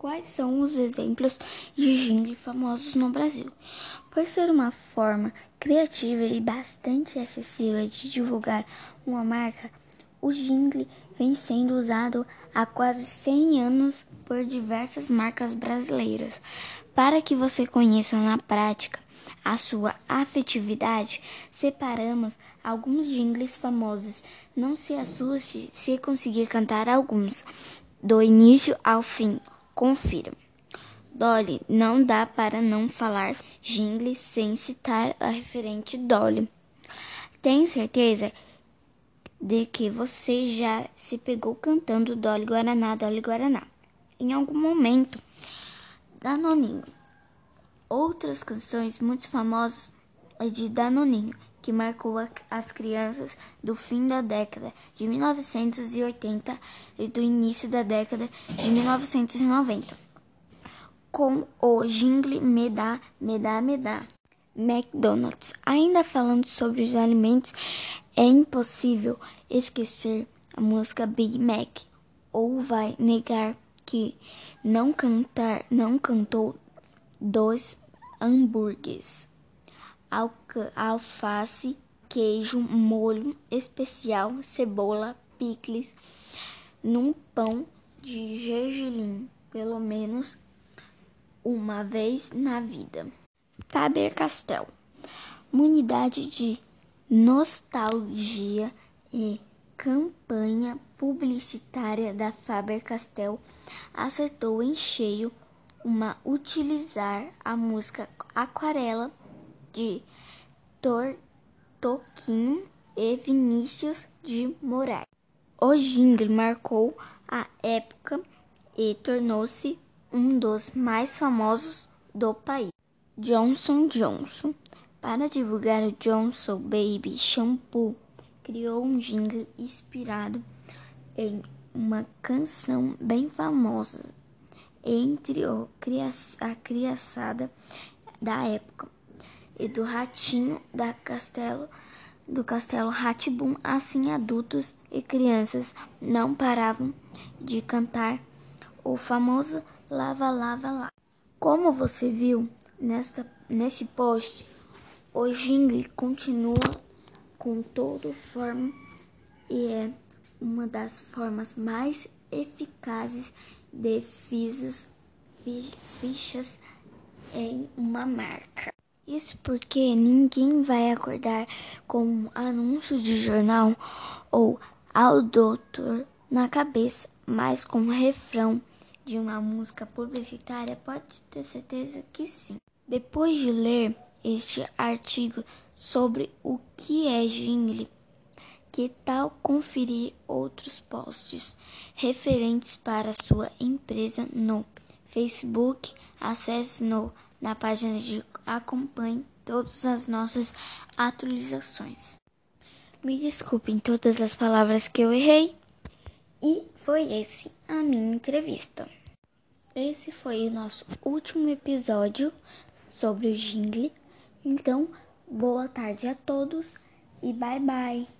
Quais são os exemplos de jingle famosos no Brasil? Por ser uma forma criativa e bastante acessível de divulgar uma marca, o jingle vem sendo usado há quase 100 anos por diversas marcas brasileiras. Para que você conheça na prática a sua afetividade, separamos alguns jingles famosos. Não se assuste se conseguir cantar alguns, do início ao fim. Confira. Dolly, não dá para não falar jingle sem citar a referente Dolly. Tenho certeza de que você já se pegou cantando Dolly Guaraná, Dolly Guaraná. Em algum momento, Danoninho. Outras canções muito famosas é de Danoninho, que marcou as crianças do fim da década de 1980 e do início da década de 1990, com o jingle Me dá, me dá, me dá. McDonald's. Ainda falando sobre os alimentos, é impossível esquecer a música Big Mac. Ou vai negar que não cantar, não cantou dois hambúrgueres alface, queijo, molho especial, cebola, picles, num pão de gergelim, pelo menos uma vez na vida. Faber-Castell, unidade de nostalgia e campanha publicitária da Faber-Castell acertou em cheio uma utilizar a música Aquarela de Toquinho e Vinícius de Moraes. O jingle marcou a época e tornou-se um dos mais famosos do país. Johnson Johnson. Para divulgar o Johnson Baby Shampoo, criou um jingle inspirado em uma canção bem famosa entre a criançada da época e do ratinho da castelo do castelo Ratibum, assim adultos e crianças não paravam de cantar o famoso lava lava lá. Como você viu nesta nesse post, o jingle continua com toda forma e é uma das formas mais eficazes de fichas, fichas em uma marca. Isso porque ninguém vai acordar com um anúncio de jornal ou ao doutor na cabeça, mas com um refrão de uma música publicitária pode ter certeza que sim. Depois de ler este artigo sobre o que é jingle, que tal conferir outros posts referentes para sua empresa no Facebook? Acesse no na página de acompanhe todas as nossas atualizações. Me desculpem todas as palavras que eu errei. E foi esse a minha entrevista. Esse foi o nosso último episódio sobre o jingle. Então, boa tarde a todos e bye bye.